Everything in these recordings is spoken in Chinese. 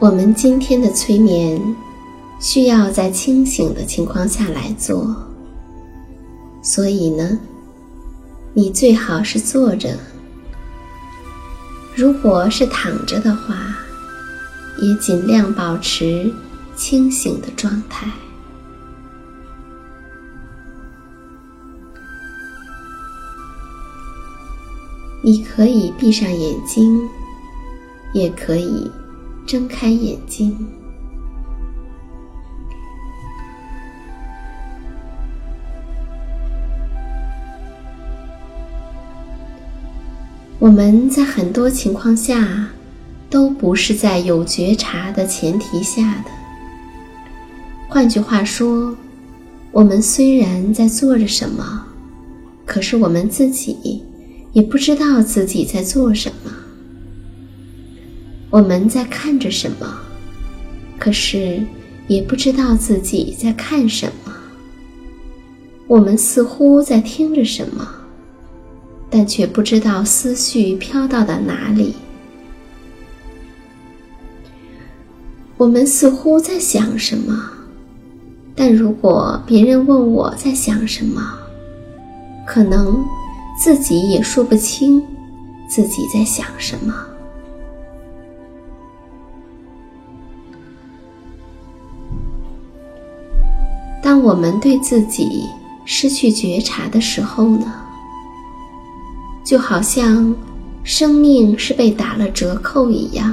我们今天的催眠需要在清醒的情况下来做，所以呢，你最好是坐着。如果是躺着的话，也尽量保持清醒的状态。你可以闭上眼睛，也可以。睁开眼睛，我们在很多情况下都不是在有觉察的前提下的。换句话说，我们虽然在做着什么，可是我们自己也不知道自己在做什么。我们在看着什么，可是也不知道自己在看什么。我们似乎在听着什么，但却不知道思绪飘到了哪里。我们似乎在想什么，但如果别人问我在想什么，可能自己也说不清自己在想什么。当我们对自己失去觉察的时候呢，就好像生命是被打了折扣一样。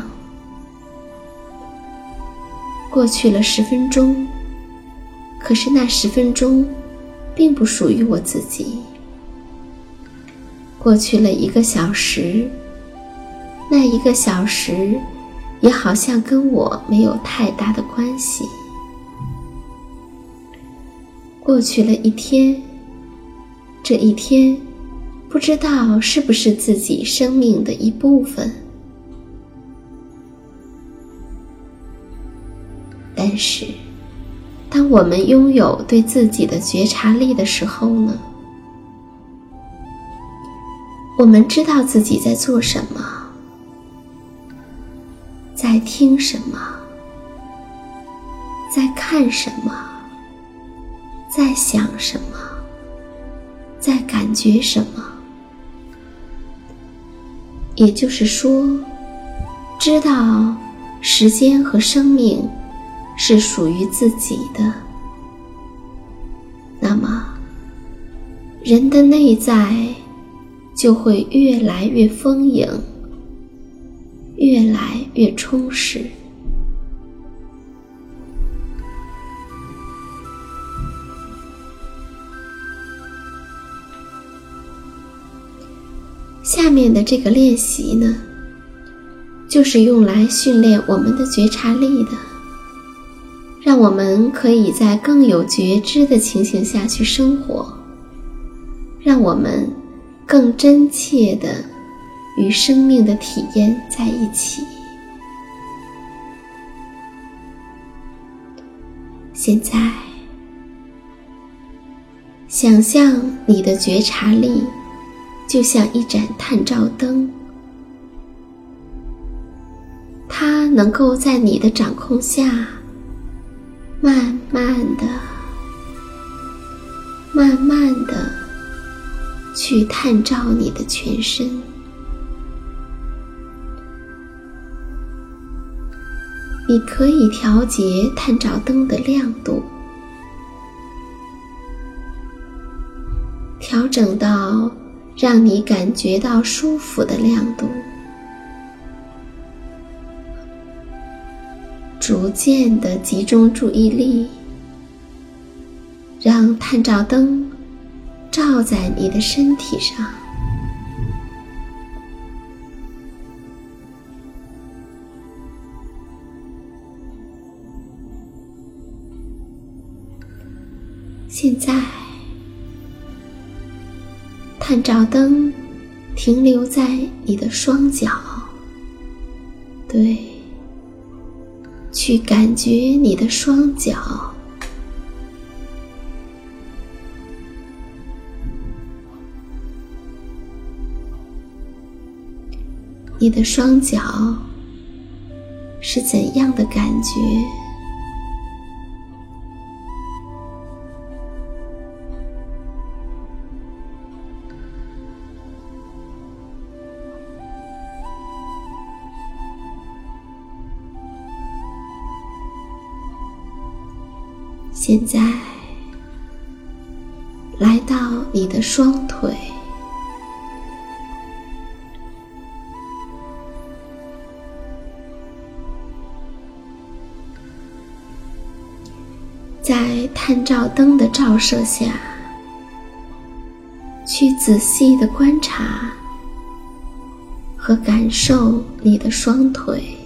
过去了十分钟，可是那十分钟并不属于我自己。过去了一个小时，那一个小时也好像跟我没有太大的关系。过去了一天，这一天不知道是不是自己生命的一部分，但是，当我们拥有对自己的觉察力的时候呢，我们知道自己在做什么，在听什么，在看什么。在想什么，在感觉什么？也就是说，知道时间和生命是属于自己的，那么人的内在就会越来越丰盈，越来越充实。下面的这个练习呢，就是用来训练我们的觉察力的，让我们可以在更有觉知的情形下去生活，让我们更真切的与生命的体验在一起。现在，想象你的觉察力。就像一盏探照灯，它能够在你的掌控下，慢慢的、慢慢的去探照你的全身。你可以调节探照灯的亮度，调整到。让你感觉到舒服的亮度，逐渐的集中注意力，让探照灯照在你的身体上。现在。探照灯停留在你的双脚，对，去感觉你的双脚，你的双脚是怎样的感觉？现在，来到你的双腿，在探照灯的照射下，去仔细的观察和感受你的双腿，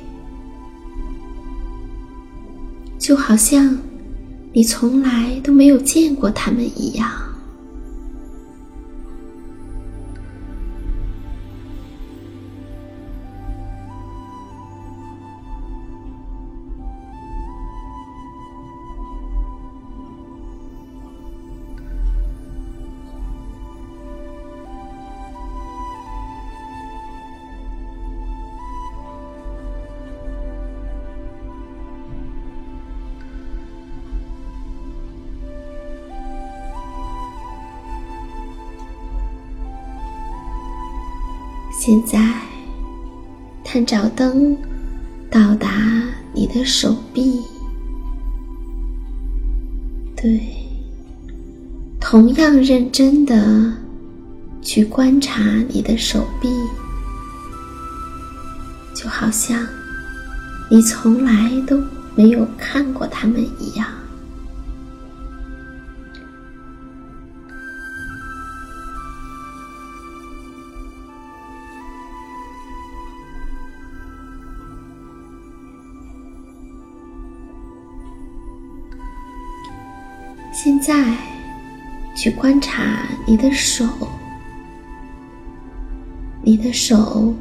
就好像。你从来都没有见过他们一样。现在，探照灯到达你的手臂，对，同样认真的去观察你的手臂，就好像你从来都没有看过它们一样。现在，去观察你的手，你的手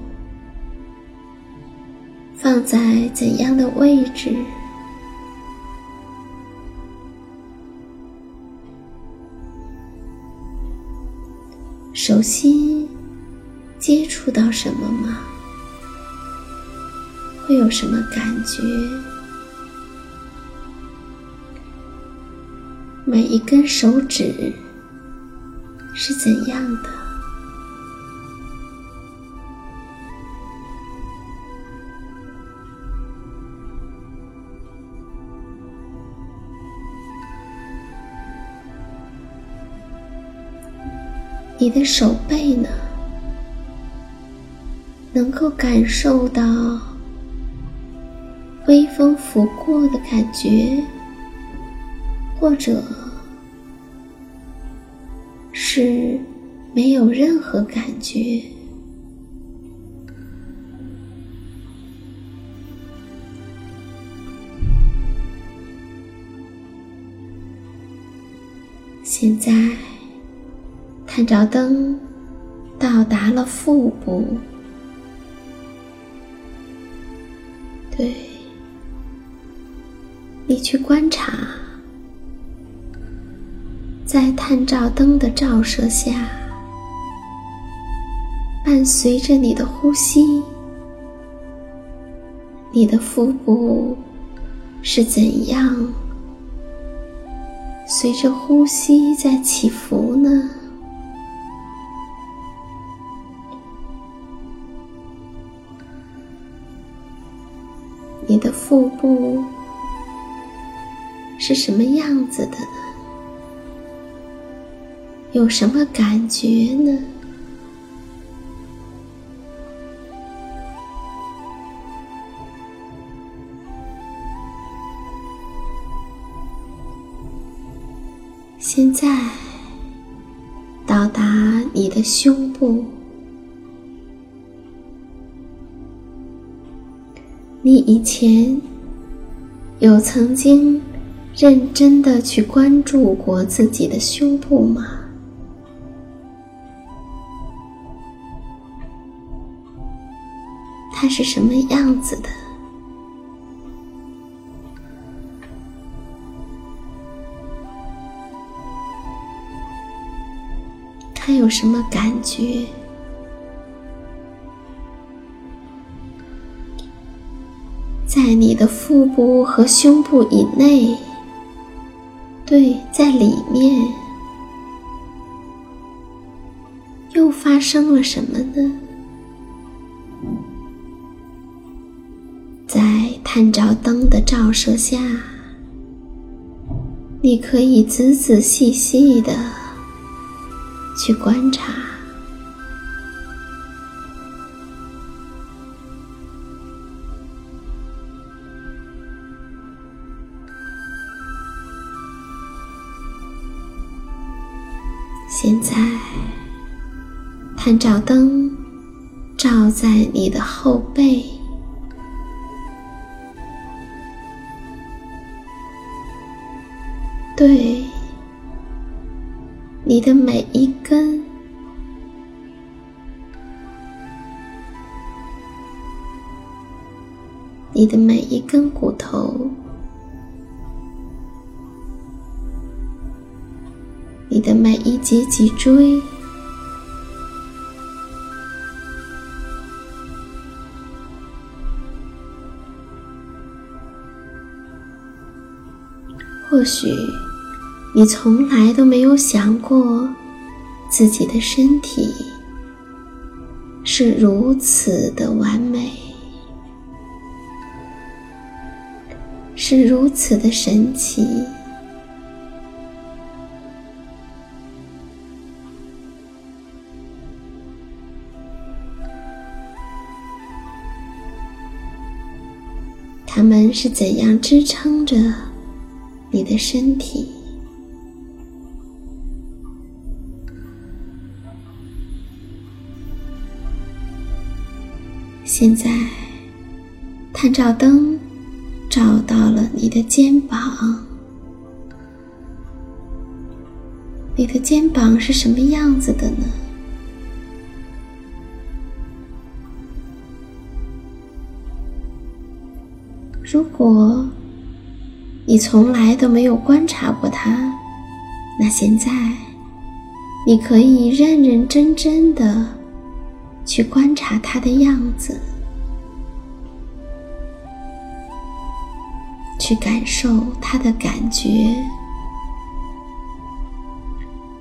放在怎样的位置？手心接触到什么吗？会有什么感觉？每一根手指是怎样的？你的手背呢？能够感受到微风拂过的感觉或者是没有任何感觉。现在，探照灯到达了腹部。对，你去观察，在探照灯的照射下，伴随着你的呼吸，你的腹部是怎样？随着呼吸在起伏呢？你的腹部是什么样子的呢？有什么感觉呢？现在到达你的胸部，你以前有曾经认真的去关注过自己的胸部吗？它是什么样子的？它有什么感觉？在你的腹部和胸部以内，对，在里面，又发生了什么呢？探照灯的照射下，你可以仔仔细细的。去观察，现在探照灯照在你的后背，对。你的每一根，你的每一根骨头，你的每一节脊椎，或许。你从来都没有想过，自己的身体是如此的完美，是如此的神奇。他们是怎样支撑着你的身体？现在，探照灯照到了你的肩膀。你的肩膀是什么样子的呢？如果你从来都没有观察过它，那现在你可以认认真真的去观察它的样子。去感受它的感觉，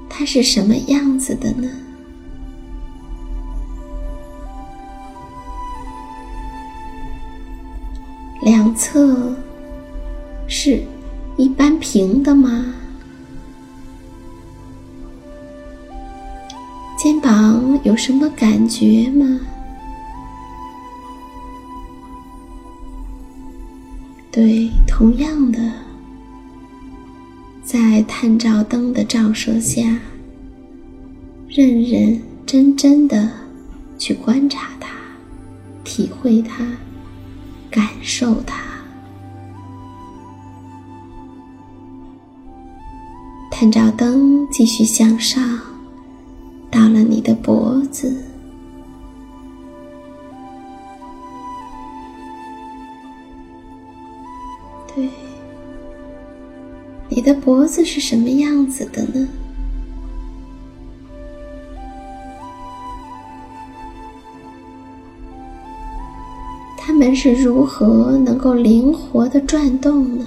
它是什么样子的呢？两侧是一般平的吗？肩膀有什么感觉吗？对，同样的，在探照灯的照射下，认认真真的去观察它，体会它，感受它。探照灯继续向上，到了你的脖子。你的脖子是什么样子的呢？它们是如何能够灵活的转动呢？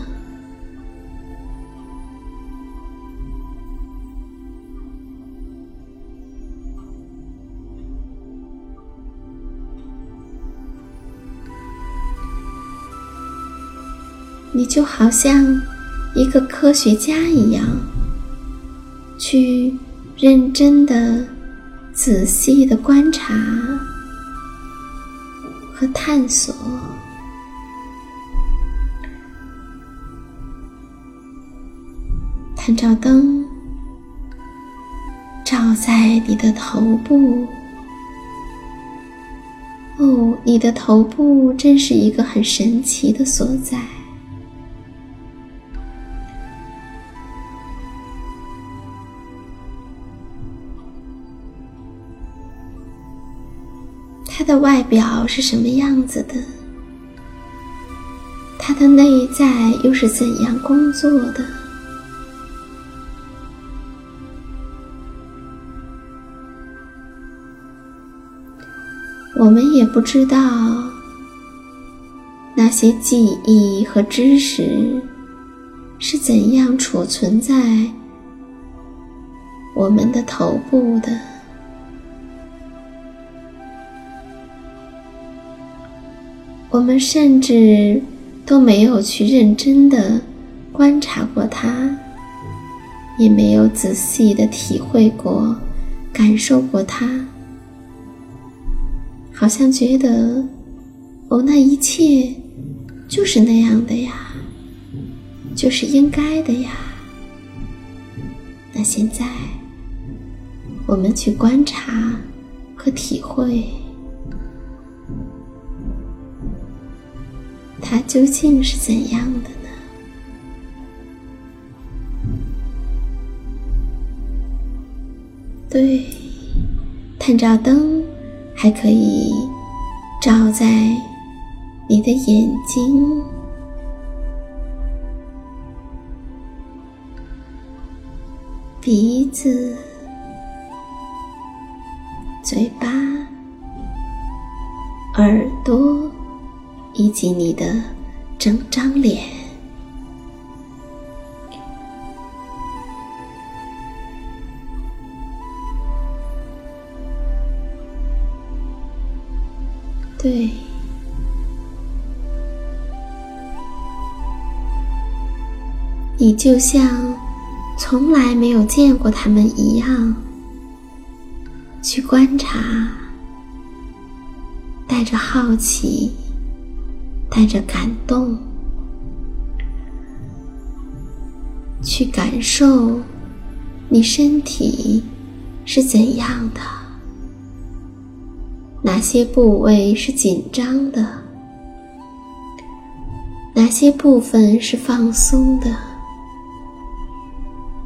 你就好像一个科学家一样，去认真的、仔细的观察和探索。探照灯照在你的头部。哦，你的头部真是一个很神奇的所在。它的外表是什么样子的？它的内在又是怎样工作的？我们也不知道那些记忆和知识是怎样储存在我们的头部的。我们甚至都没有去认真的观察过它，也没有仔细的体会过、感受过它，好像觉得哦，那一切就是那样的呀，就是应该的呀。那现在，我们去观察和体会。它究竟是怎样的呢？对，探照灯还可以照在你的眼睛、鼻子、嘴巴、以及你的整张脸，对，你就像从来没有见过他们一样，去观察，带着好奇。带着感动，去感受你身体是怎样的，哪些部位是紧张的，哪些部分是放松的，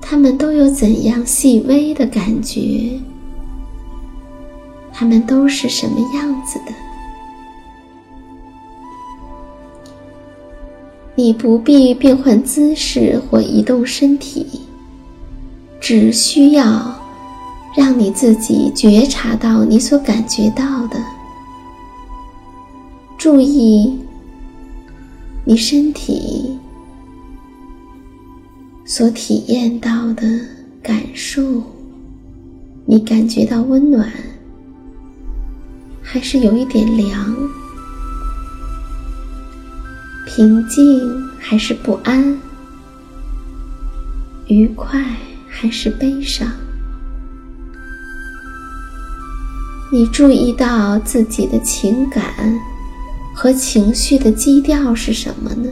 它们都有怎样细微的感觉，它们都是什么样子的。你不必变换姿势或移动身体，只需要让你自己觉察到你所感觉到的，注意你身体所体验到的感受。你感觉到温暖，还是有一点凉？平静还是不安？愉快还是悲伤？你注意到自己的情感和情绪的基调是什么呢？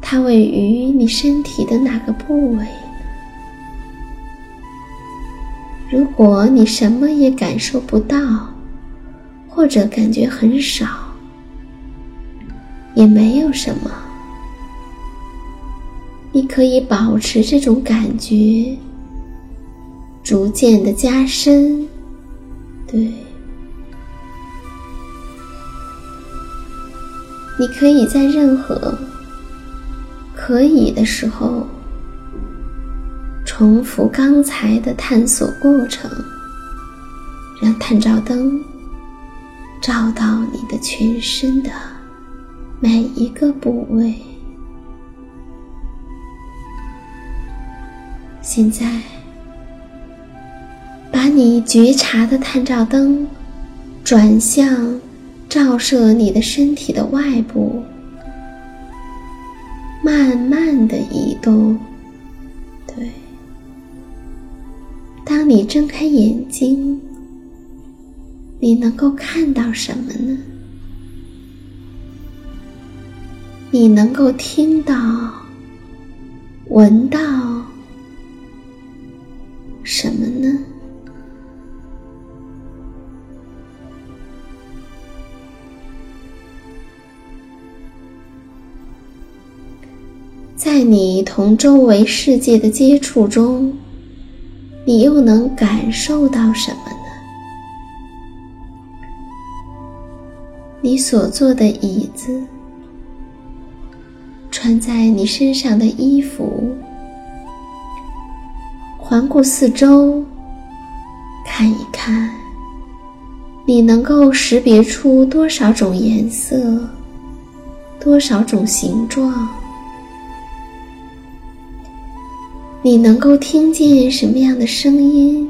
它位于你身体的哪个部位？如果你什么也感受不到，或者感觉很少，也没有什么。你可以保持这种感觉，逐渐的加深。对，你可以在任何可以的时候，重复刚才的探索过程，让探照灯照到你的全身的每一个部位。现在，把你觉察的探照灯转向照射你的身体的外部，慢慢的移动。对，当你睁开眼睛，你能够看到什么呢？你能够听到、闻到。什么呢？在你同周围世界的接触中，你又能感受到什么呢？你所坐的椅子，穿在你身上的衣服。环顾四周，看一看，你能够识别出多少种颜色，多少种形状？你能够听见什么样的声音？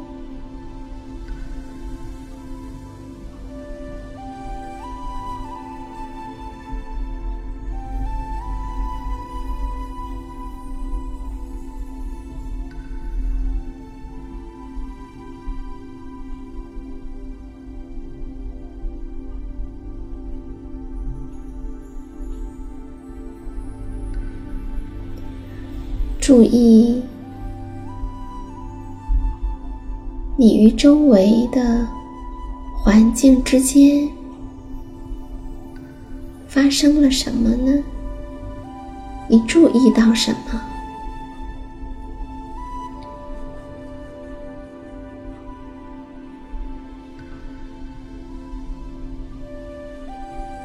注意，你与周围的环境之间发生了什么呢？你注意到什么？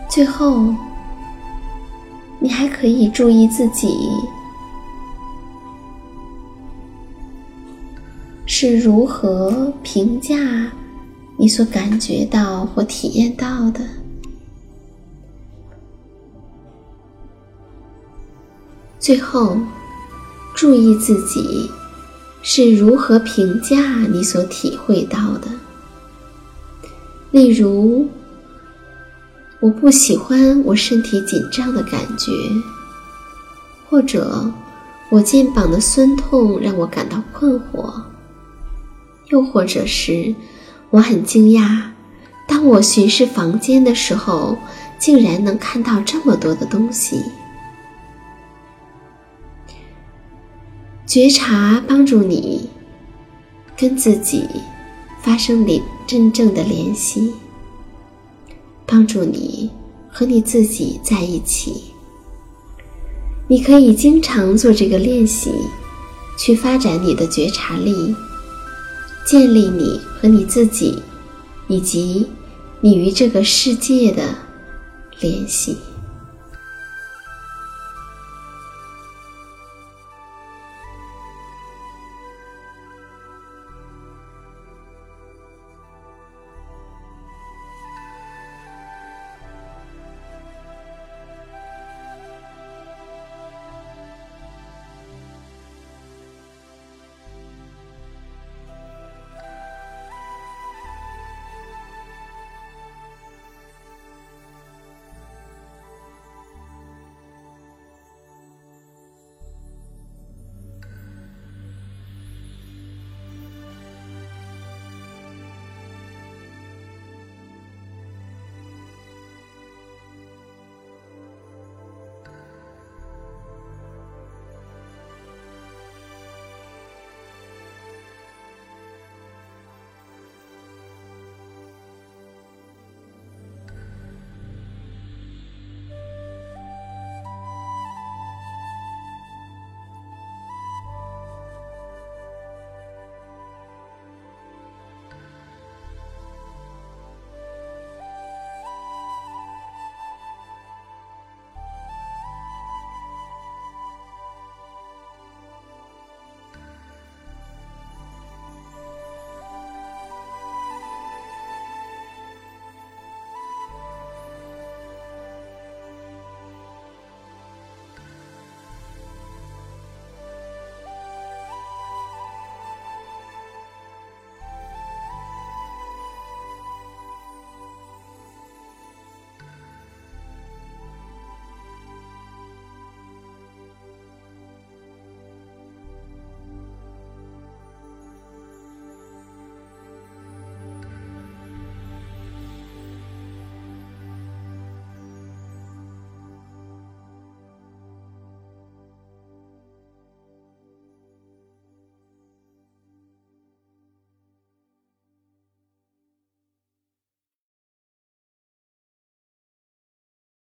最后，你还可以注意自己。是如何评价你所感觉到或体验到的？最后，注意自己是如何评价你所体会到的。例如，我不喜欢我身体紧张的感觉，或者我肩膀的酸痛让我感到困惑。又或者是，我很惊讶，当我巡视房间的时候，竟然能看到这么多的东西。觉察帮助你跟自己发生连真正的联系，帮助你和你自己在一起。你可以经常做这个练习，去发展你的觉察力。建立你和你自己，以及你与这个世界的联系。